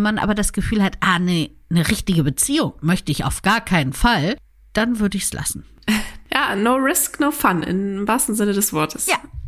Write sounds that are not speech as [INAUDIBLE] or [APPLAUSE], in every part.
Wenn man aber das Gefühl hat, ah, nee, eine richtige Beziehung möchte ich auf gar keinen Fall, dann würde ich es lassen. [LAUGHS] Ja, no risk, no fun, im wahrsten Sinne des Wortes. Ja,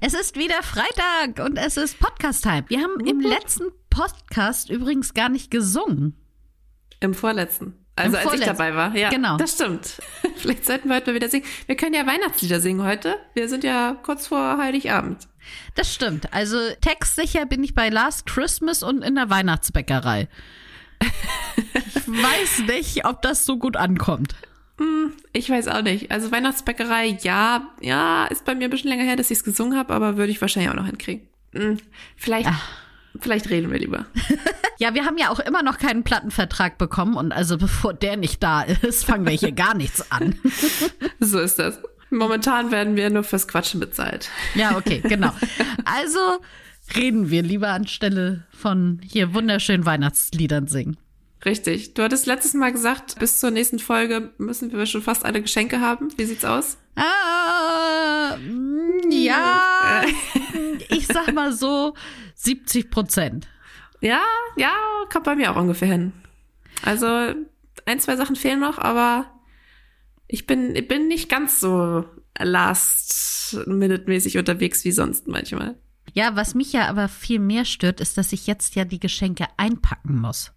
Es ist wieder Freitag und es ist Podcast-Time. Wir haben im letzten Podcast übrigens gar nicht gesungen. Im vorletzten. Also Im als ich vorletzten. dabei war. Ja, Genau. Das stimmt. [LAUGHS] Vielleicht sollten wir heute mal wieder singen. Wir können ja Weihnachtslieder singen heute. Wir sind ja kurz vor Heiligabend. Das stimmt. Also textsicher bin ich bei Last Christmas und in der Weihnachtsbäckerei. Ich [LAUGHS] weiß nicht, ob das so gut ankommt. Ich weiß auch nicht. Also Weihnachtsbäckerei, ja, ja, ist bei mir ein bisschen länger her, dass ich es gesungen habe, aber würde ich wahrscheinlich auch noch hinkriegen. Hm, Vielleicht, vielleicht reden wir lieber. [LAUGHS] Ja, wir haben ja auch immer noch keinen Plattenvertrag bekommen und also bevor der nicht da ist, fangen wir hier gar nichts an. [LAUGHS] So ist das. Momentan werden wir nur fürs Quatschen bezahlt. Ja, okay, genau. Also reden wir lieber anstelle von hier wunderschönen Weihnachtsliedern singen. Richtig. Du hattest letztes Mal gesagt, bis zur nächsten Folge müssen wir schon fast alle Geschenke haben. Wie sieht's aus? Ah, mm, ja, [LAUGHS] ich sag mal so 70 Prozent. Ja, ja, kommt bei mir auch ungefähr hin. Also ein, zwei Sachen fehlen noch, aber ich bin, ich bin nicht ganz so last-minute-mäßig unterwegs wie sonst manchmal. Ja, was mich ja aber viel mehr stört, ist, dass ich jetzt ja die Geschenke einpacken muss.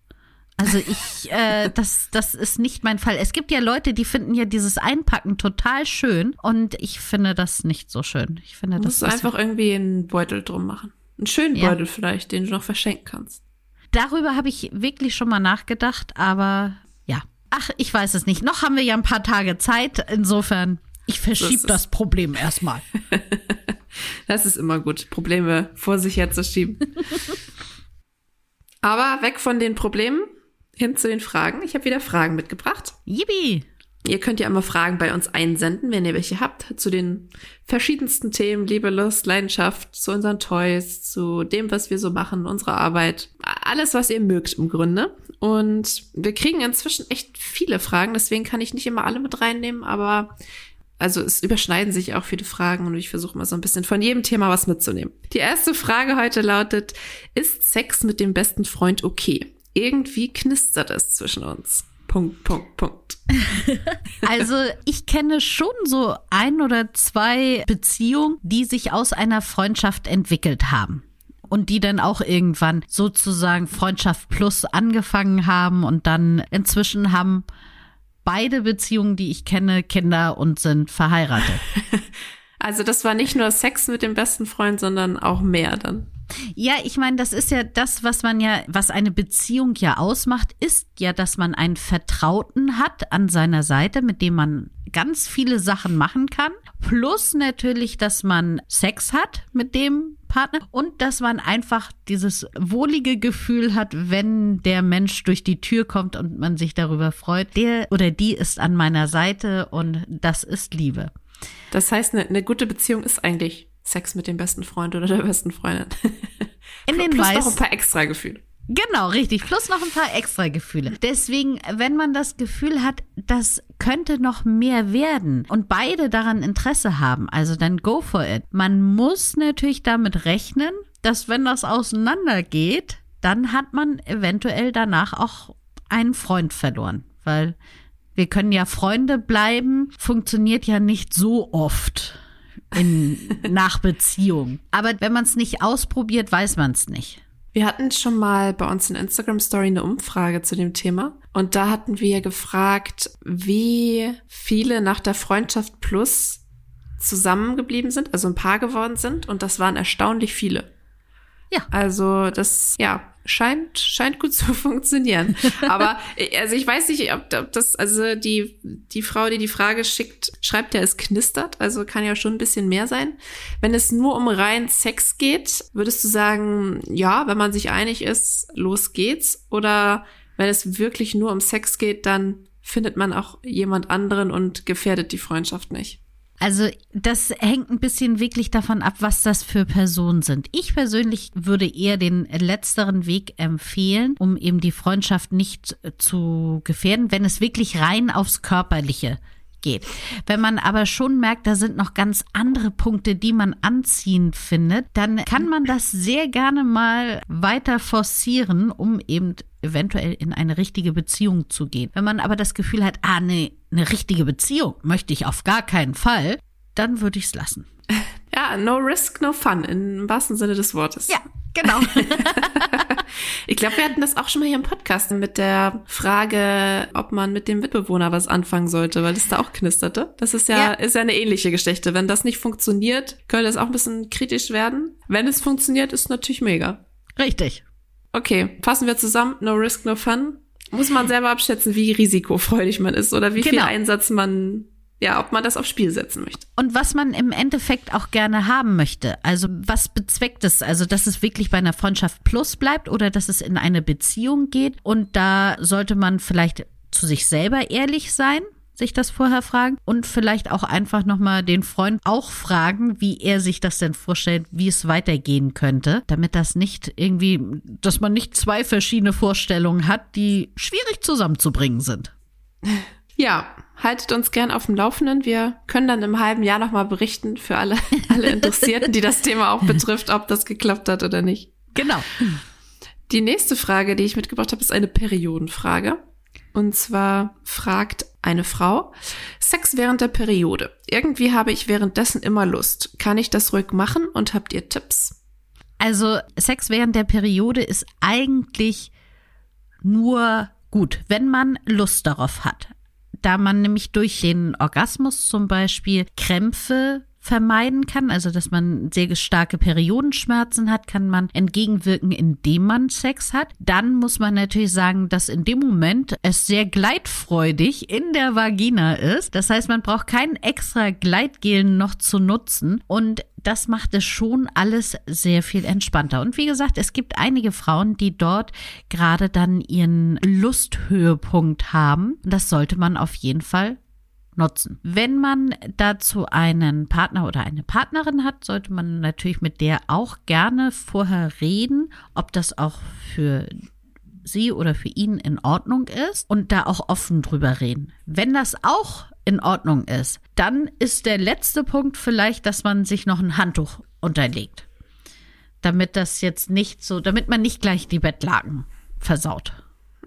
Also ich, äh, das, das ist nicht mein Fall. Es gibt ja Leute, die finden ja dieses Einpacken total schön und ich finde das nicht so schön. Ich finde Du das musst einfach irgendwie einen Beutel drum machen. Einen schönen Ja. Beutel vielleicht, den du noch verschenken kannst. Darüber habe ich wirklich schon mal nachgedacht, aber ja. Ach, ich weiß es nicht. Noch haben wir ja ein paar Tage Zeit. Insofern, ich verschiebe es. das Problem erstmal. [LAUGHS] Das ist immer gut, Probleme vor sich herzuschieben. [LAUGHS] Aber weg von den Problemen, hin zu den Fragen. Ich habe wieder Fragen mitgebracht. Yippie! Ihr könnt ja immer Fragen bei uns einsenden, wenn ihr welche habt, zu den verschiedensten Themen, Liebe, Lust, Leidenschaft, zu unseren Toys, zu dem, was wir so machen, unserer Arbeit. Alles, was ihr mögt im Grunde. Und wir kriegen inzwischen echt viele Fragen, deswegen kann ich nicht immer alle mit reinnehmen, aber also es überschneiden sich auch viele Fragen und ich versuche mal so ein bisschen von jedem Thema was mitzunehmen. Die erste Frage heute lautet, ist Sex mit dem besten Freund okay? Irgendwie knistert es zwischen uns. Punkt, Punkt, Punkt. [LAUGHS] Also ich kenne schon so ein oder zwei Beziehungen, die sich aus einer Freundschaft entwickelt haben. Und die dann auch irgendwann sozusagen Freundschaft plus angefangen haben und dann inzwischen haben beide Beziehungen, die ich kenne, Kinder und sind verheiratet. [LAUGHS] Also das war nicht nur Sex mit dem besten Freund, sondern auch mehr dann. Ja, ich meine, das ist ja das, was man ja, was eine Beziehung ja ausmacht, ist ja, dass man einen Vertrauten hat an seiner Seite, mit dem man ganz viele Sachen machen kann. Plus natürlich, dass man Sex hat mit dem Partner und dass man einfach dieses wohlige Gefühl hat, wenn der Mensch durch die Tür kommt und man sich darüber freut. Der oder die ist an meiner Seite und das ist Liebe. Das heißt, eine, eine gute Beziehung ist eigentlich Sex mit dem besten Freund oder der besten Freundin. [LAUGHS] In den Plus noch ein paar extra Gefühle. Genau, richtig. Plus noch ein paar extra Gefühle. Deswegen, wenn man das Gefühl hat, das könnte noch mehr werden und beide daran Interesse haben, also dann go for it. Man muss natürlich damit rechnen, dass wenn das auseinandergeht, dann hat man eventuell danach auch einen Freund verloren, weil wir können ja Freunde bleiben, funktioniert ja nicht so oft in nach Beziehung. Aber wenn man es nicht ausprobiert, weiß man es nicht. Wir hatten schon mal bei uns in Instagram Story eine Umfrage zu dem Thema und da hatten wir gefragt, wie viele nach der Freundschaft Plus zusammengeblieben sind, also ein Paar geworden sind und das waren erstaunlich viele. Ja. Also das, ja, scheint, scheint gut [LAUGHS] zu funktionieren. Aber, äh, also ich weiß nicht, ob, ob das, also die, die Frau, die die Frage schickt, schreibt ja, es knistert, also kann ja schon ein bisschen mehr sein. Wenn es nur um rein Sex geht, würdest du sagen, ja, wenn man sich einig ist, los geht's? Oder wenn es wirklich nur um Sex geht, dann findet man auch jemand anderen und gefährdet die Freundschaft nicht? Also das hängt ein bisschen wirklich davon ab, was das für Personen sind. Ich persönlich würde eher den letzteren Weg empfehlen, um eben die Freundschaft nicht zu gefährden, wenn es wirklich rein aufs Körperliche geht. Wenn man aber schon merkt, da sind noch ganz andere Punkte, die man anziehend findet, dann kann man das sehr gerne mal weiter forcieren, um eben eventuell in eine richtige Beziehung zu gehen. Wenn man aber das Gefühl hat, ah nee, eine richtige Beziehung möchte ich auf gar keinen Fall, dann würde ich es lassen. [LAUGHS] Ja, no risk, no fun, im wahrsten Sinne des Wortes. Ja, genau. [LAUGHS] ich glaube, wir hatten das auch schon mal hier im Podcast mit der Frage, ob man mit dem Mitbewohner was anfangen sollte, weil es da auch knisterte. Das ist ja, ja, ist ja eine ähnliche Geschichte. Wenn das nicht funktioniert, könnte es auch ein bisschen kritisch werden. Wenn es funktioniert, ist natürlich mega. Richtig. Okay, fassen wir zusammen. No risk, no fun. Muss man selber abschätzen, wie risikofreudig man ist oder wie genau. viel Einsatz man ja, ob man das aufs Spiel setzen möchte. Und was man im Endeffekt auch gerne haben möchte. Also was bezweckt es? Also, dass es wirklich bei einer Freundschaft plus bleibt oder dass es in eine Beziehung geht. Und da sollte man vielleicht zu sich selber ehrlich sein sich das vorher fragen und vielleicht auch einfach nochmal den Freund auch fragen, wie er sich das denn vorstellt, wie es weitergehen könnte, damit das nicht irgendwie, dass man nicht zwei verschiedene Vorstellungen hat, die schwierig zusammenzubringen sind. [LAUGHS] Ja, haltet uns gern auf dem Laufenden. Wir können dann im halben Jahr nochmal berichten für alle, [LAUGHS] alle Interessierten, die das Thema auch betrifft, ob das geklappt hat oder nicht. Genau. Die nächste Frage, die ich mitgebracht habe, ist eine Periodenfrage. Und zwar fragt eine Frau, Sex während der Periode. Irgendwie habe ich währenddessen immer Lust. Kann ich das ruhig machen und habt ihr Tipps? Also Sex während der Periode ist eigentlich nur gut, wenn man Lust darauf hat. Da man nämlich durch den Orgasmus zum Beispiel Krämpfe vermeiden kann, also dass man sehr starke Periodenschmerzen hat, kann man entgegenwirken, indem man Sex hat. Dann muss man natürlich sagen, dass in dem Moment es sehr gleitfreudig in der Vagina ist. Das heißt, man braucht kein extra Gleitgel noch zu nutzen und das macht es schon alles sehr viel entspannter. Und wie gesagt, es gibt einige Frauen, die dort gerade dann ihren Lusthöhepunkt haben. Das sollte man auf jeden Fall nutzen. Wenn man dazu einen Partner oder eine Partnerin hat, sollte man natürlich mit der auch gerne vorher reden, ob das auch für sie oder für ihn in Ordnung ist und da auch offen drüber reden. Wenn das auch in Ordnung ist, dann ist der letzte Punkt vielleicht, dass man sich noch ein Handtuch unterlegt. Damit das jetzt nicht so, damit man nicht gleich die Bettlaken versaut.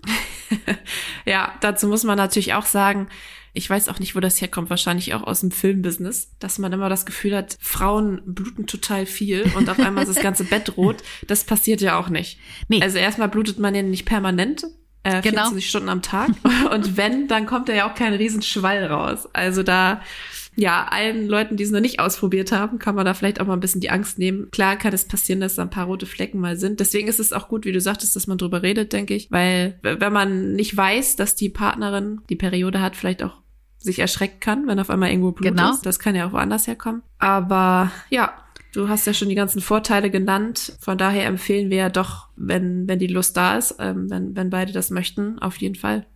[LAUGHS] ja, dazu muss man natürlich auch sagen, ich weiß auch nicht, wo das herkommt, wahrscheinlich auch aus dem Filmbusiness, dass man immer das Gefühl hat, Frauen bluten total viel und auf einmal ist das ganze Bett rot. [LAUGHS] Das passiert ja auch nicht. Nee. Also erstmal blutet man ja nicht permanent, äh, 24 genau. Stunden am Tag. [LAUGHS] Und wenn, dann kommt da ja auch kein Riesenschwall raus. Also da, ja, allen Leuten, die es noch nicht ausprobiert haben, kann man da vielleicht auch mal ein bisschen die Angst nehmen. Klar kann es passieren, dass da ein paar rote Flecken mal sind. Deswegen ist es auch gut, wie du sagtest, dass man drüber redet, denke ich. Weil wenn man nicht weiß, dass die Partnerin die Periode hat, vielleicht auch sich erschrecken kann, wenn auf einmal irgendwo Blut genau. ist. Das kann ja auch woanders herkommen. Aber ja, du hast ja schon die ganzen Vorteile genannt. Von daher empfehlen wir ja doch, wenn, wenn die Lust da ist, ähm, wenn, wenn beide das möchten, auf jeden Fall.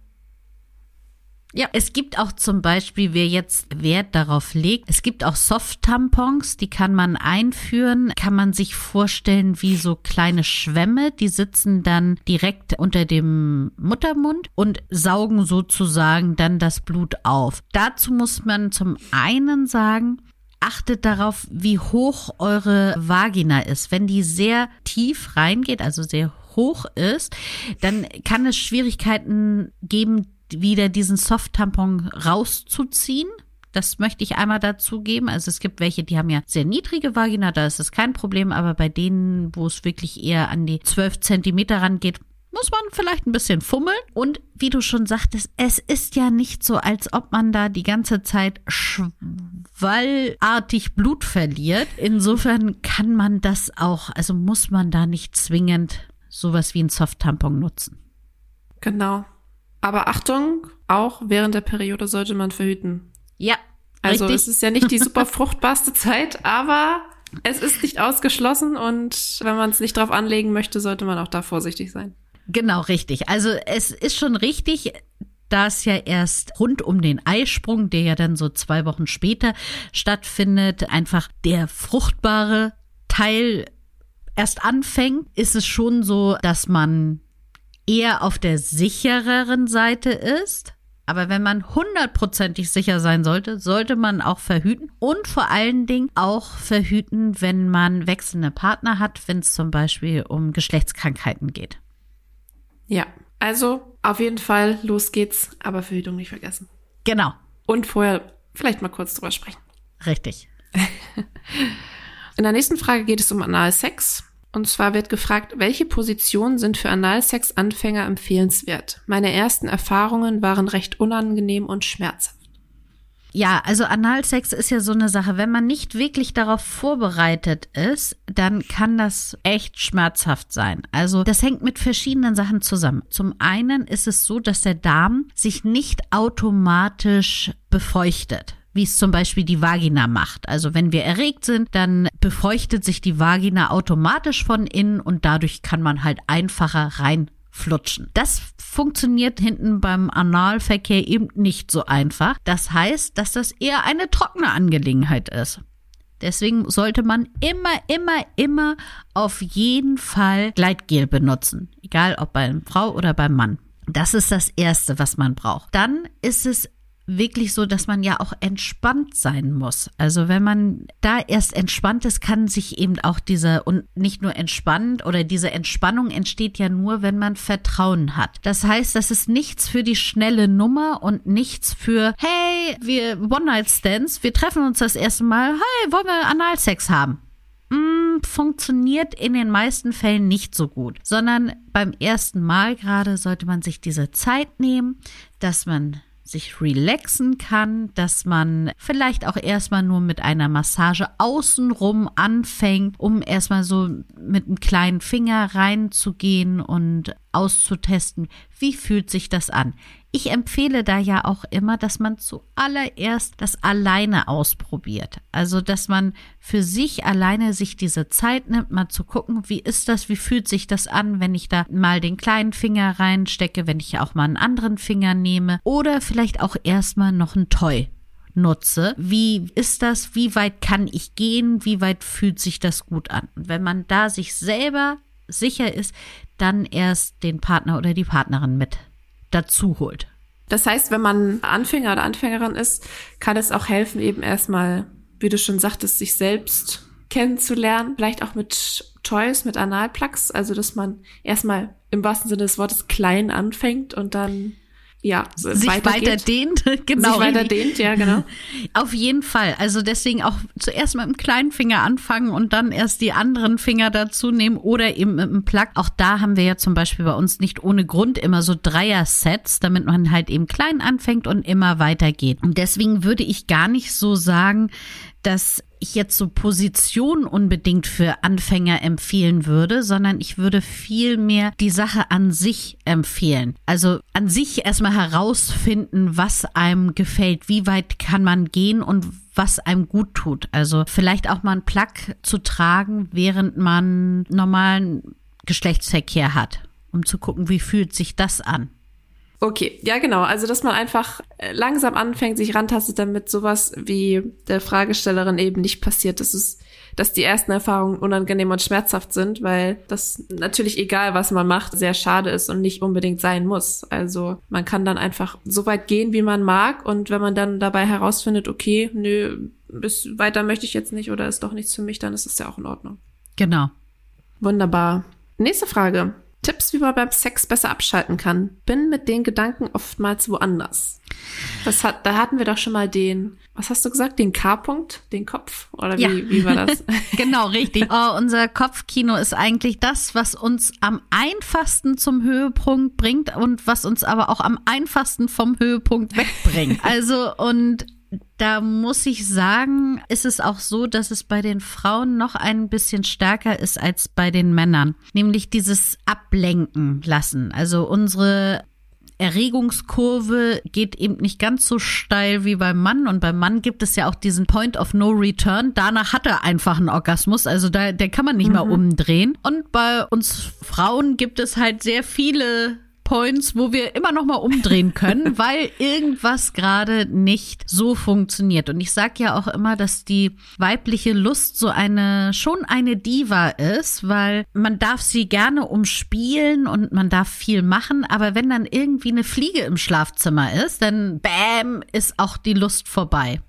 Ja, es gibt auch zum Beispiel, wer jetzt Wert darauf legt, es gibt auch Soft-Tampons, die kann man einführen, kann man sich vorstellen wie so kleine Schwämme, die sitzen dann direkt unter dem Muttermund und saugen sozusagen dann das Blut auf. Dazu muss man zum einen sagen, achtet darauf, wie hoch eure Vagina ist. Wenn die sehr tief reingeht, also sehr hoch ist, dann kann es Schwierigkeiten geben, wieder diesen Soft-Tampon rauszuziehen. Das möchte ich einmal dazu geben. Also es gibt welche, die haben ja sehr niedrige Vagina, da ist es kein Problem, aber bei denen, wo es wirklich eher an die 12 Zentimeter rangeht, muss man vielleicht ein bisschen fummeln. Und wie du schon sagtest, es ist ja nicht so, als ob man da die ganze Zeit schwallartig Blut verliert. Insofern kann man das auch, also muss man da nicht zwingend sowas wie ein Soft-Tampon nutzen. Genau. Aber Achtung, auch während der Periode sollte man verhüten. Ja. Also richtig. es ist ja nicht die super [LAUGHS] fruchtbarste Zeit, aber es ist nicht ausgeschlossen und wenn man es nicht drauf anlegen möchte, sollte man auch da vorsichtig sein. Genau, richtig. Also es ist schon richtig, da es ja erst rund um den Eisprung, der ja dann so zwei Wochen später stattfindet, einfach der fruchtbare Teil erst anfängt, ist es schon so, dass man eher auf der sichereren Seite ist. Aber wenn man hundertprozentig sicher sein sollte, sollte man auch verhüten und vor allen Dingen auch verhüten, wenn man wechselnde Partner hat, wenn es zum Beispiel um Geschlechtskrankheiten geht. Ja, also auf jeden Fall, los geht's, aber Verhütung nicht vergessen. Genau. Und vorher vielleicht mal kurz drüber sprechen. Richtig. [LAUGHS] In der nächsten Frage geht es um Analsex. Und zwar wird gefragt, welche Positionen sind für Analsex-Anfänger empfehlenswert? Meine ersten Erfahrungen waren recht unangenehm und schmerzhaft. Ja, also Analsex ist ja so eine Sache. Wenn man nicht wirklich darauf vorbereitet ist, dann kann das echt schmerzhaft sein. Also das hängt mit verschiedenen Sachen zusammen. Zum einen ist es so, dass der Darm sich nicht automatisch befeuchtet wie es zum Beispiel die Vagina macht. Also wenn wir erregt sind, dann befeuchtet sich die Vagina automatisch von innen und dadurch kann man halt einfacher reinflutschen. Das funktioniert hinten beim Analverkehr eben nicht so einfach. Das heißt, dass das eher eine trockene Angelegenheit ist. Deswegen sollte man immer, immer, immer auf jeden Fall Gleitgel benutzen. Egal ob bei einer Frau oder beim Mann. Das ist das Erste, was man braucht. Dann ist es wirklich so, dass man ja auch entspannt sein muss. Also wenn man da erst entspannt ist, kann sich eben auch diese und nicht nur entspannt oder diese Entspannung entsteht ja nur, wenn man Vertrauen hat. Das heißt, das ist nichts für die schnelle Nummer und nichts für, hey, wir One-Night-Stands, wir treffen uns das erste Mal, hey, wollen wir Analsex haben? Mm, funktioniert in den meisten Fällen nicht so gut, sondern beim ersten Mal gerade sollte man sich diese Zeit nehmen, dass man sich relaxen kann, dass man vielleicht auch erstmal nur mit einer Massage außenrum anfängt, um erstmal so mit einem kleinen Finger reinzugehen und auszutesten, wie fühlt sich das an. Ich empfehle da ja auch immer, dass man zuallererst das alleine ausprobiert. Also, dass man für sich alleine sich diese Zeit nimmt, mal zu gucken, wie ist das, wie fühlt sich das an, wenn ich da mal den kleinen Finger reinstecke, wenn ich auch mal einen anderen Finger nehme oder vielleicht auch erstmal noch ein Toy nutze. Wie ist das? Wie weit kann ich gehen? Wie weit fühlt sich das gut an? Und wenn man da sich selber sicher ist, dann erst den Partner oder die Partnerin mit dazu holt. Das heißt, wenn man Anfänger oder Anfängerin ist, kann es auch helfen, eben erstmal, wie du schon sagtest, sich selbst kennenzulernen, vielleicht auch mit Toys, mit Analplugs, also dass man erstmal im wahrsten Sinne des Wortes klein anfängt und dann ja, sich weiter dehnt, [LAUGHS] genau. Sich weiter dehnt, ja, genau. [LAUGHS] Auf jeden Fall. Also deswegen auch zuerst mit dem kleinen Finger anfangen und dann erst die anderen Finger dazu nehmen oder eben mit dem Plug. Auch da haben wir ja zum Beispiel bei uns nicht ohne Grund immer so Dreier-Sets, damit man halt eben klein anfängt und immer weiter geht. Und deswegen würde ich gar nicht so sagen, dass ich jetzt so Position unbedingt für Anfänger empfehlen würde, sondern ich würde viel mehr die Sache an sich empfehlen. Also an sich erstmal herausfinden, was einem gefällt, wie weit kann man gehen und was einem gut tut. Also vielleicht auch mal einen Plug zu tragen, während man normalen Geschlechtsverkehr hat, um zu gucken, wie fühlt sich das an. Okay, ja genau. Also dass man einfach äh, langsam anfängt, sich rantastet, damit sowas wie der Fragestellerin eben nicht passiert. Das ist, dass die ersten Erfahrungen unangenehm und schmerzhaft sind, weil das natürlich egal, was man macht, sehr schade ist und nicht unbedingt sein muss. Also man kann dann einfach so weit gehen, wie man mag und wenn man dann dabei herausfindet, okay, nö, bis weiter möchte ich jetzt nicht oder ist doch nichts für mich, dann ist es ja auch in Ordnung. Genau. Wunderbar. Nächste Frage. Tipps, wie man beim Sex besser abschalten kann. Bin mit den Gedanken oftmals woanders. Das hat, da hatten wir doch schon mal den, was hast du gesagt, den K-Punkt, den Kopf? Oder wie, ja. wie war das? [LAUGHS] genau, richtig. [LAUGHS] Oh, unser Kopfkino ist eigentlich das, was uns am einfachsten zum Höhepunkt bringt und was uns aber auch am einfachsten vom Höhepunkt wegbringt. [LAUGHS] Also, und da muss ich sagen, ist es auch so, dass es bei den Frauen noch ein bisschen stärker ist als bei den Männern. Nämlich dieses Ablenken lassen. Also unsere Erregungskurve geht eben nicht ganz so steil wie beim Mann. Und beim Mann gibt es ja auch diesen Point of No Return. Danach hat er einfach einen Orgasmus. Also da, der kann man nicht mhm. mehr umdrehen. Und bei uns Frauen gibt es halt sehr viele Checkpoints, wo wir immer noch mal umdrehen können, [LAUGHS] weil irgendwas gerade nicht so funktioniert. Und ich sag ja auch immer, dass die weibliche Lust so eine schon eine Diva ist, weil man darf sie gerne umspielen und man darf viel machen, aber wenn dann irgendwie eine Fliege im Schlafzimmer ist, dann bam ist auch die Lust vorbei.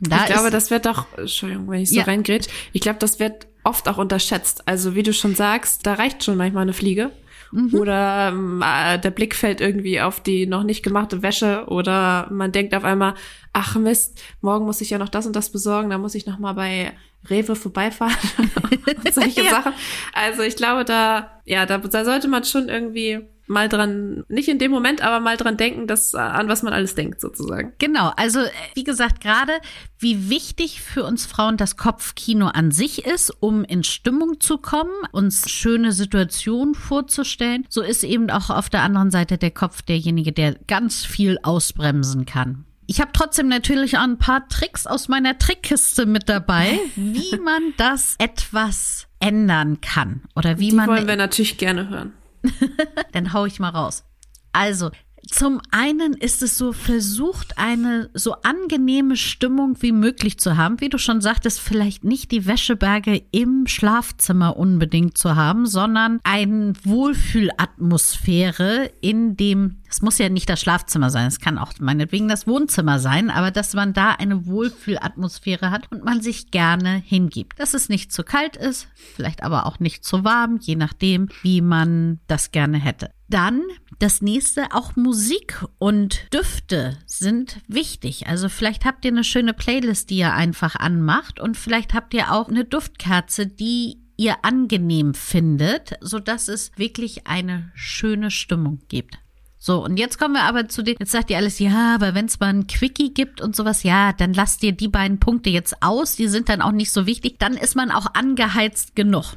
Da ich glaube, das wird doch, Entschuldigung, wenn ich so ja. reingrätsch, ich glaube, das wird oft auch unterschätzt. Also wie du schon sagst, da reicht schon manchmal eine Fliege. Mhm. Oder äh, der Blick fällt irgendwie auf die noch nicht gemachte Wäsche oder man denkt auf einmal, ach Mist, morgen muss ich ja noch das und das besorgen, da muss ich noch mal bei Rewe vorbeifahren [LAUGHS] solche [LAUGHS] ja. Sachen. Also ich glaube, da ja, da, da sollte man schon irgendwie mal dran, nicht in dem Moment, aber mal dran denken, dass, äh, an was man alles denkt, sozusagen. Genau, also äh, wie gesagt, gerade wie wichtig für uns Frauen das Kopfkino an sich ist, um in Stimmung zu kommen, uns schöne Situationen vorzustellen, so ist eben auch auf der anderen Seite der Kopf derjenige, der ganz viel ausbremsen kann. Ich habe trotzdem natürlich auch ein paar Tricks aus meiner Trickkiste mit dabei, [LAUGHS] wie man das etwas ändern kann oder wie Die man wollen wir natürlich gerne hören. [LAUGHS] Dann hau ich mal raus. Also, zum einen ist es so versucht, eine so angenehme Stimmung wie möglich zu haben. Wie du schon sagtest, vielleicht nicht die Wäscheberge im Schlafzimmer unbedingt zu haben, sondern eine Wohlfühlatmosphäre in dem, es muss ja nicht das Schlafzimmer sein, es kann auch meinetwegen das Wohnzimmer sein, aber dass man da eine Wohlfühlatmosphäre hat und man sich gerne hingibt. Dass es nicht zu kalt ist, vielleicht aber auch nicht zu warm, je nachdem, wie man das gerne hätte. Dann das nächste, auch Musik und Düfte sind wichtig. Also vielleicht habt ihr eine schöne Playlist, die ihr einfach anmacht und vielleicht habt ihr auch eine Duftkerze, die ihr angenehm findet, so dass es wirklich eine schöne Stimmung gibt. So, und jetzt kommen wir aber zu den, jetzt sagt ihr alles, ja, aber wenn es mal ein Quickie gibt und sowas, ja, dann lasst ihr die beiden Punkte jetzt aus, die sind dann auch nicht so wichtig, dann ist man auch angeheizt genug.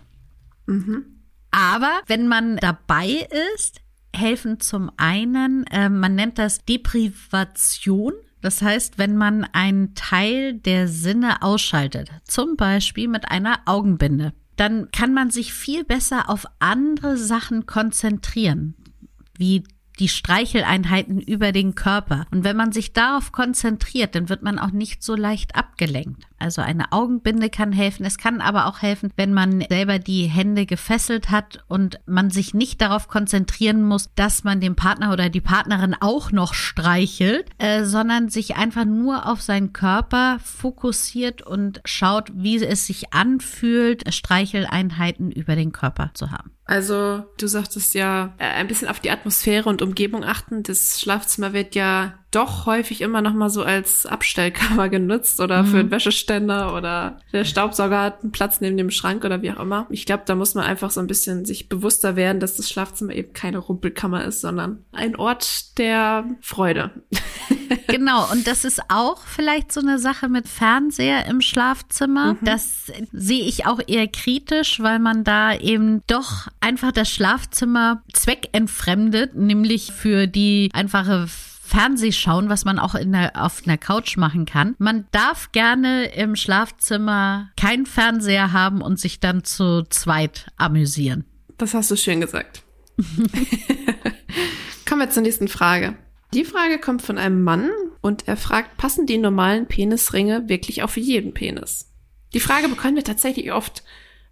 Mhm. Aber wenn man dabei ist, helfen zum einen, äh, man nennt das Deprivation. Das heißt, wenn man einen Teil der Sinne ausschaltet, zum Beispiel mit einer Augenbinde, dann kann man sich viel besser auf andere Sachen konzentrieren, wie die Streicheleinheiten über den Körper. Und wenn man sich darauf konzentriert, dann wird man auch nicht so leicht abgelenkt. Also eine Augenbinde kann helfen. Es kann aber auch helfen, wenn man selber die Hände gefesselt hat und man sich nicht darauf konzentrieren muss, dass man den Partner oder die Partnerin auch noch streichelt, äh, sondern sich einfach nur auf seinen Körper fokussiert und schaut, wie es sich anfühlt, Streicheleinheiten über den Körper zu haben. Also, du sagtest ja, äh, ein bisschen auf die Atmosphäre und Umgebung achten. Das Schlafzimmer wird ja doch häufig immer noch mal so als Abstellkammer genutzt oder mhm. für einen Wäscheständer oder der Staubsauger hat einen Platz neben dem Schrank oder wie auch immer. Ich glaube, da muss man einfach so ein bisschen sich bewusster werden, dass das Schlafzimmer eben keine Rumpelkammer ist, sondern ein Ort der Freude. [LAUGHS] genau, und das ist auch vielleicht so eine Sache mit Fernseher im Schlafzimmer. Mhm. Das sehe ich auch eher kritisch, weil man da eben doch einfach das Schlafzimmer zweckentfremdet, nämlich für die einfache Fernsehschauen, was man auch in der, auf einer Couch machen kann. Man darf gerne im Schlafzimmer keinen Fernseher haben und sich dann zu zweit amüsieren. Das hast du schön gesagt. [LAUGHS] Kommen wir zur nächsten Frage. Die Frage kommt von einem Mann und er fragt, passen die normalen Penisringe wirklich auf jeden Penis? Die Frage bekommen wir tatsächlich oft.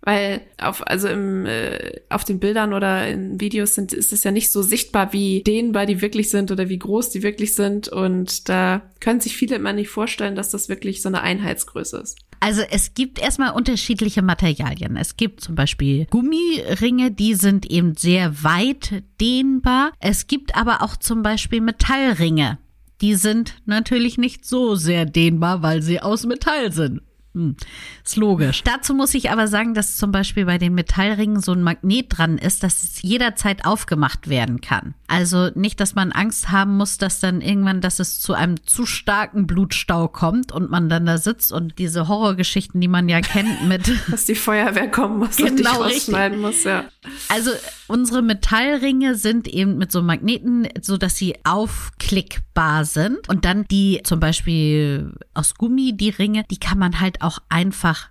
Weil auf, also im, äh, auf den Bildern oder in Videos sind, ist es ja nicht so sichtbar, wie dehnbar die wirklich sind oder wie groß die wirklich sind. Und da können sich viele immer nicht vorstellen, dass das wirklich so eine Einheitsgröße ist. Also es gibt erstmal unterschiedliche Materialien. Es gibt zum Beispiel Gummiringe, die sind eben sehr weit dehnbar. Es gibt aber auch zum Beispiel Metallringe. Die sind natürlich nicht so sehr dehnbar, weil sie aus Metall sind. Hm, ist logisch. Dazu muss ich aber sagen, dass zum Beispiel bei den Metallringen so ein Magnet dran ist, dass es jederzeit aufgemacht werden kann. Also nicht, dass man Angst haben muss, dass dann irgendwann, dass es zu einem zu starken Blutstau kommt und man dann da sitzt und diese Horrorgeschichten, die man ja kennt mit. [LAUGHS] dass die Feuerwehr kommen muss genau, und dich rausschneiden muss, ja. Also unsere Metallringe sind eben mit so Magneten, so dass sie aufklickbar sind. Und dann die zum Beispiel aus Gummi, die Ringe, die kann man halt auch einfach,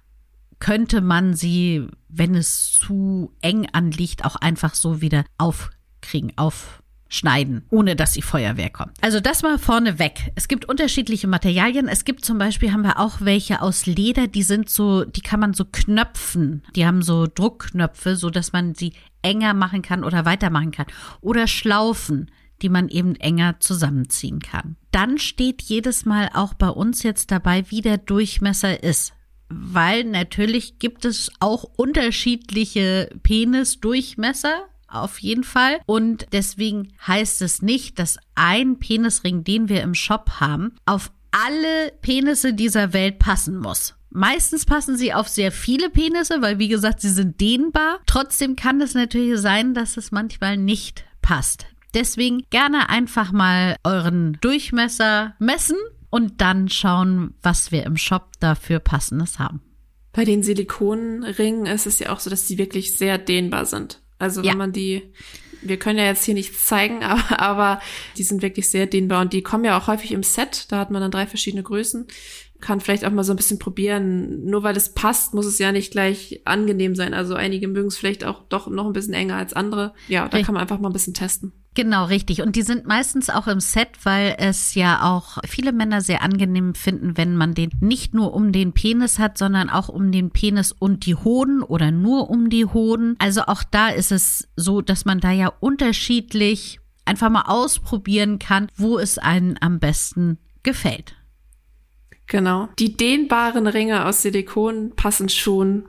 könnte man sie, wenn es zu eng anliegt, auch einfach so wieder aufkriegen, auf schneiden, ohne dass die Feuerwehr kommt. Also das mal vorne weg. Es gibt unterschiedliche Materialien. Es gibt zum Beispiel, haben wir auch welche aus Leder, die sind so, die kann man so knöpfen. Die haben so Druckknöpfe, so dass man sie enger machen kann oder weitermachen kann. Oder Schlaufen die man eben enger zusammenziehen kann. Dann steht jedes Mal auch bei uns jetzt dabei, wie der Durchmesser ist weil natürlich gibt es auch unterschiedliche Penisdurchmesser. Auf jeden Fall. Und deswegen heißt es nicht, dass ein Penisring, den wir im Shop haben, auf alle Penisse dieser Welt passen muss. Meistens passen sie auf sehr viele Penisse, weil wie gesagt, sie sind dehnbar. Trotzdem kann es natürlich sein, dass es manchmal nicht passt. Deswegen gerne einfach mal euren Durchmesser messen und dann schauen, was wir im Shop dafür passendes haben. Bei den Silikonringen ist es ja auch so, dass die wirklich sehr dehnbar sind. Also wenn ja. man die, wir können ja jetzt hier nichts zeigen, [LAUGHS] aber, aber die sind wirklich sehr dehnbar und die kommen ja auch häufig im Set. Da hat man dann drei verschiedene Größen kann vielleicht auch mal so ein bisschen probieren. Nur weil es passt, muss es ja nicht gleich angenehm sein. Also einige mögen es vielleicht auch doch noch ein bisschen enger als andere. Ja, da kann man einfach mal ein bisschen testen. Genau, richtig. Und die sind meistens auch im Set, weil es ja auch viele Männer sehr angenehm finden, wenn man den nicht nur um den Penis hat, sondern auch um den Penis und die Hoden oder nur um die Hoden. Also auch da ist es so, dass man da ja unterschiedlich einfach mal ausprobieren kann, wo es einen am besten gefällt. Genau. Die dehnbaren Ringe aus Silikon passen schon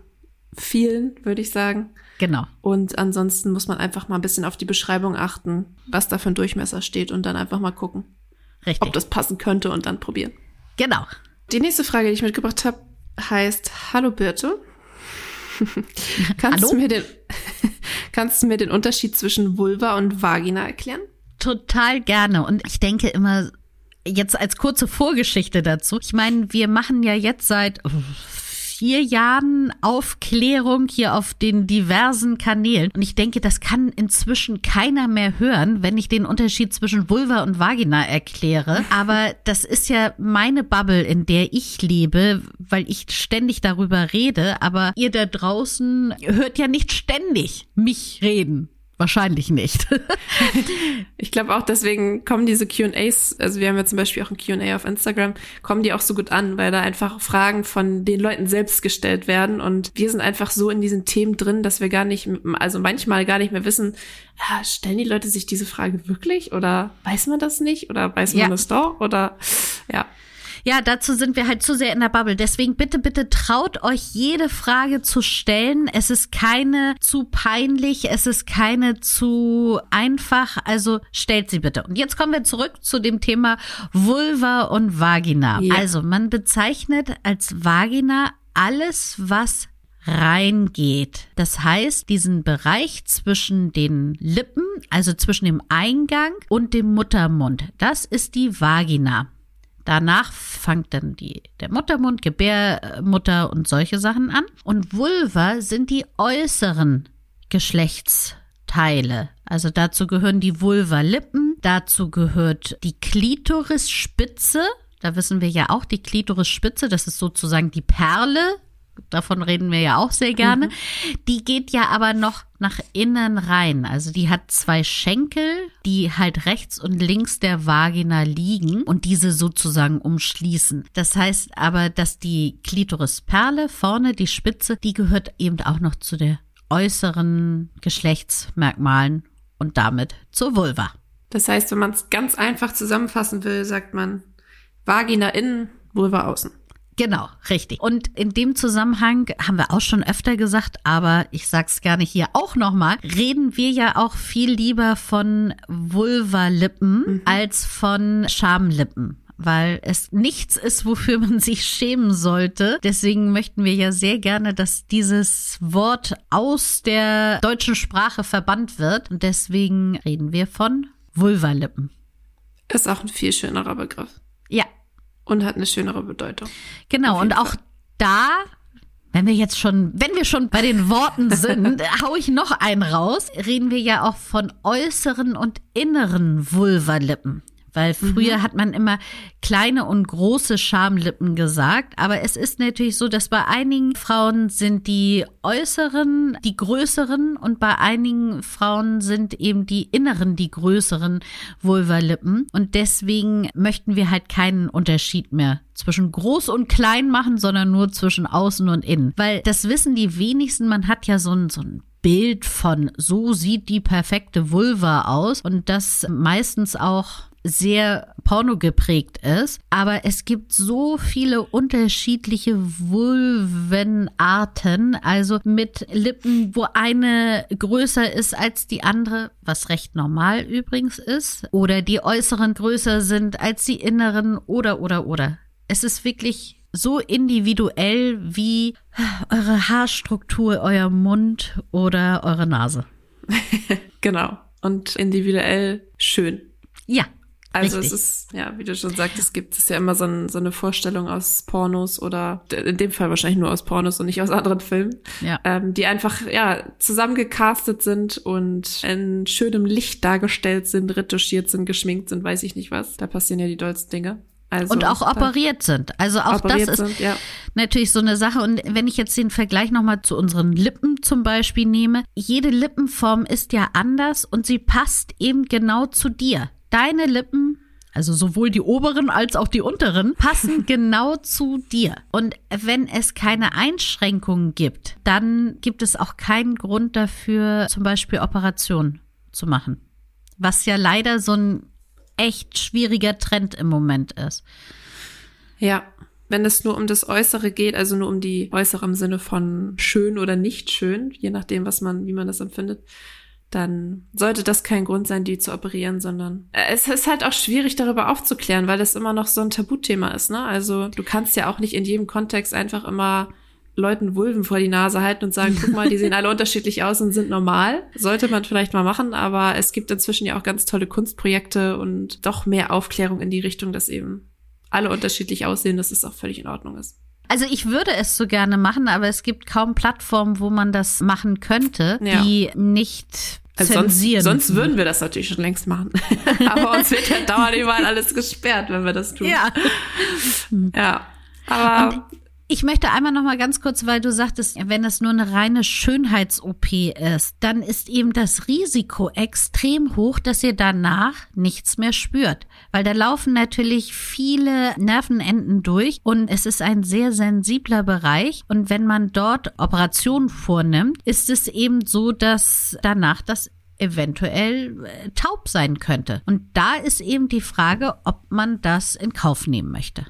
vielen, würde ich sagen. Genau. Und ansonsten muss man einfach mal ein bisschen auf die Beschreibung achten, was da für ein Durchmesser steht und dann einfach mal gucken, Richtig. ob das passen könnte und dann probieren. Genau. Die nächste Frage, die ich mitgebracht habe, heißt Hallo Birte. [LAUGHS] kannst, Hallo? Du mir den, [LAUGHS] kannst du mir den Unterschied zwischen Vulva und Vagina erklären? Total gerne. Und ich denke immer, Jetzt als kurze Vorgeschichte dazu. Ich meine, wir machen ja jetzt seit vier Jahren Aufklärung hier auf den diversen Kanälen. Und ich denke, das kann inzwischen keiner mehr hören, wenn ich den Unterschied zwischen Vulva und Vagina erkläre. Aber das ist ja meine Bubble, in der ich lebe, weil ich ständig darüber rede. Aber ihr da draußen hört ja nicht ständig mich reden. Wahrscheinlich nicht. [LAUGHS] ich glaube auch deswegen kommen diese QAs, also wir haben ja zum Beispiel auch ein QA auf Instagram, kommen die auch so gut an, weil da einfach Fragen von den Leuten selbst gestellt werden und wir sind einfach so in diesen Themen drin, dass wir gar nicht, also manchmal gar nicht mehr wissen, ja, stellen die Leute sich diese Frage wirklich oder weiß man das nicht oder weiß man ja. das doch oder ja. Ja, dazu sind wir halt zu sehr in der Bubble. Deswegen bitte, bitte traut euch jede Frage zu stellen. Es ist keine zu peinlich, es ist keine zu einfach. Also stellt sie bitte. Und jetzt kommen wir zurück zu dem Thema Vulva und Vagina. Ja. Also man bezeichnet als Vagina alles, was reingeht. Das heißt, diesen Bereich zwischen den Lippen, also zwischen dem Eingang und dem Muttermund, das ist die Vagina. Danach fängt dann die, der Muttermund, Gebärmutter und solche Sachen an. Und Vulva sind die äußeren Geschlechtsteile. Also dazu gehören die Vulva-Lippen, dazu gehört die Klitorisspitze. Da wissen wir ja auch, die Klitorisspitze, das ist sozusagen die Perle davon reden wir ja auch sehr gerne. Mhm. Die geht ja aber noch nach innen rein. Also die hat zwei Schenkel, die halt rechts und links der Vagina liegen und diese sozusagen umschließen. Das heißt aber, dass die Klitorisperle vorne, die Spitze, die gehört eben auch noch zu der äußeren Geschlechtsmerkmalen und damit zur Vulva. Das heißt, wenn man es ganz einfach zusammenfassen will, sagt man Vagina innen, Vulva außen. Genau, richtig. Und in dem Zusammenhang haben wir auch schon öfter gesagt, aber ich sag's gerne hier auch nochmal, reden wir ja auch viel lieber von Vulvalippen mhm. als von Schamlippen weil es nichts ist, wofür man [LAUGHS] sich schämen sollte. Deswegen möchten wir ja sehr gerne, dass dieses Wort aus der deutschen Sprache verbannt wird. Und deswegen reden wir von Vulvalippen. Ist auch ein viel schönerer Begriff. Ja, und hat eine schönere Bedeutung. Genau, und auch Fall. da wenn wir jetzt schon, wenn wir schon bei den Worten sind, [LAUGHS] hau ich noch einen raus. Reden wir ja auch von äußeren und inneren Vulvalippen. Weil früher mhm. hat man immer kleine und große Schamlippen gesagt. Aber es ist natürlich so, dass bei einigen Frauen sind die äußeren die größeren und bei einigen Frauen sind eben die inneren die größeren Vulvalippen. Und deswegen möchten wir halt keinen Unterschied mehr zwischen groß und klein machen, sondern nur zwischen außen und innen. Weil das wissen die wenigsten. Man hat ja so ein, so ein Bild von, so sieht die perfekte Vulva aus und das meistens auch sehr porno geprägt ist. Aber es gibt so viele unterschiedliche Vulvenarten, also mit Lippen, wo eine größer ist als die andere, was recht normal übrigens ist, oder die äußeren größer sind als die inneren oder oder oder. Es ist wirklich so individuell wie eure Haarstruktur, euer Mund oder eure Nase. [LAUGHS] genau. Und individuell schön. Ja, also Richtig. es ist, ja, wie du schon sagtest, gibt es ja immer so, ein, so, eine Vorstellung aus Pornos oder in dem Fall wahrscheinlich nur aus Pornos und nicht aus anderen Filmen, ja. ähm, die einfach ja zusammengecastet sind und in schönem Licht dargestellt sind, retuschiert sind, geschminkt sind, weiß ich nicht was. Da passieren ja die dollsten Dinge. Also, und auch operiert sind. Also auch das ist sind, ja. natürlich so eine Sache. Und wenn ich jetzt den Vergleich nochmal zu unseren Lippen zum Beispiel nehme, jede Lippenform ist ja anders und sie passt eben genau zu dir. Deine Lippen also sowohl die oberen als auch die unteren, passen [LAUGHS] genau zu dir. Und wenn es keine Einschränkungen gibt, dann gibt es auch keinen Grund dafür, zum Beispiel Operationen zu machen. Was ja leider so ein echt schwieriger Trend im Moment ist. Ja, wenn es nur um das Äußere geht, also nur um die Äußere im Sinne von schön oder nicht schön, je nachdem, was man, wie man das empfindet, dann sollte das kein Grund sein, die zu operieren, sondern äh, es ist halt auch schwierig, darüber aufzuklären, weil das immer noch so ein Tabuthema ist, ne? Also du kannst ja auch nicht in jedem Kontext einfach immer Leuten Vulven vor die Nase halten und sagen, guck mal, die sehen [LAUGHS] alle unterschiedlich aus und sind normal. Sollte man vielleicht mal machen, aber es gibt inzwischen ja auch ganz tolle Kunstprojekte und doch mehr Aufklärung in die Richtung, dass eben alle unterschiedlich aussehen, dass es auch völlig in Ordnung ist. Also ich würde es so gerne machen, aber es gibt kaum Plattformen, wo man das machen könnte, ja. die nicht also zensieren. Sonst, sonst würden wir das natürlich schon längst machen. [LAUGHS] aber uns wird ja dauernd überall alles gesperrt, wenn wir das tun. Ja. Ja. Aber Und ich möchte einmal noch mal ganz kurz, weil du sagtest, wenn es nur eine reine Schönheits-OP ist, dann ist eben das Risiko extrem hoch, dass ihr danach nichts mehr spürt. Weil da laufen natürlich viele Nervenenden durch und es ist ein sehr sensibler Bereich. Und wenn man dort Operationen vornimmt, ist es eben so, dass danach das eventuell äh, taub sein könnte. Und da ist eben die Frage, ob man das in Kauf nehmen möchte.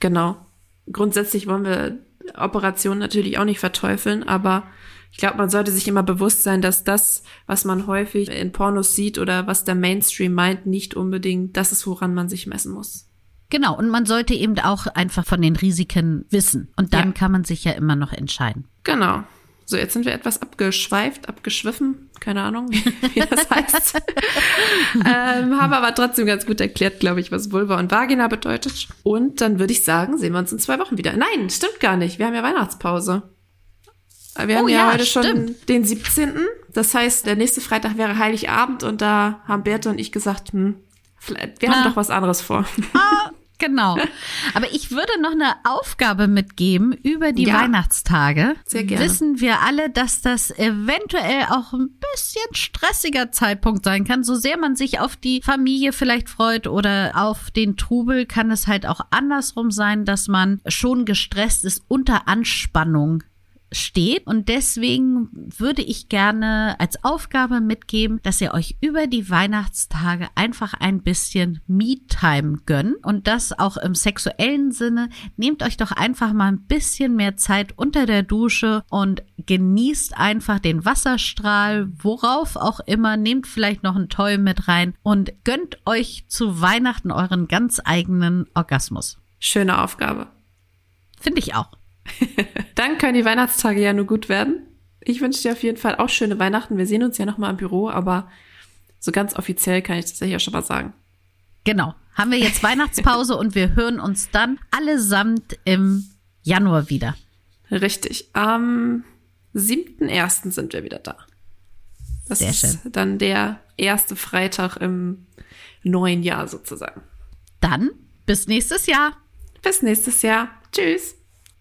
Genau grundsätzlich wollen wir Operationen natürlich auch nicht verteufeln, aber ich glaube, man sollte sich immer bewusst sein, dass das, was man häufig in Pornos sieht oder was der Mainstream meint, nicht unbedingt das ist, woran man sich messen muss. Genau, und man sollte eben auch einfach von den Risiken wissen. Und dann ja. kann man sich ja immer noch entscheiden. Genau. So, jetzt sind wir etwas abgeschweift, abgeschwiffen, keine Ahnung, [LAUGHS] wie das heißt. [LAUGHS] ähm, haben aber trotzdem ganz gut erklärt, glaube ich, was Vulva und Vagina bedeutet. Und dann würde ich sagen, sehen wir uns in zwei Wochen wieder. Nein, stimmt gar nicht. Wir haben ja Weihnachtspause. Wir haben oh, ja, ja, heute stimmt. schon den 17. Das heißt, der nächste Freitag wäre Heiligabend und da haben Bertha und ich gesagt, hm, wir haben Na. doch was anderes vor. Ah, Genau. Aber ich würde noch eine Aufgabe mitgeben über die ja, Weihnachtstage. Sehr gerne. Wissen wir alle, dass das eventuell auch ein bisschen stressiger Zeitpunkt sein kann. So sehr man sich auf die Familie vielleicht freut oder auf den Trubel, kann es halt auch andersrum sein, dass man schon gestresst ist unter Anspannung steht. Und deswegen würde ich gerne als Aufgabe mitgeben, dass ihr euch über die Weihnachtstage einfach ein bisschen Me-Time gönnt. Und das auch im sexuellen Sinne. Nehmt euch doch einfach mal ein bisschen mehr Zeit unter der Dusche und genießt einfach den Wasserstrahl, worauf auch immer. Nehmt vielleicht noch ein Toy mit rein und gönnt euch zu Weihnachten euren ganz eigenen Orgasmus. Schöne Aufgabe. Finde ich auch. [LAUGHS] Dann können die Weihnachtstage ja nur gut werden. Ich wünsche dir auf jeden Fall auch schöne Weihnachten. Wir sehen uns ja nochmal im Büro, aber so ganz offiziell kann ich das ja hier schon mal sagen. Genau. Haben wir jetzt Weihnachtspause und wir hören uns dann allesamt im Januar wieder. Richtig. Am 7.1. sind wir wieder da. Das Sehr ist schön. dann der erste Freitag im neuen Jahr sozusagen. Dann bis nächstes Jahr. Bis nächstes Jahr. Tschüss.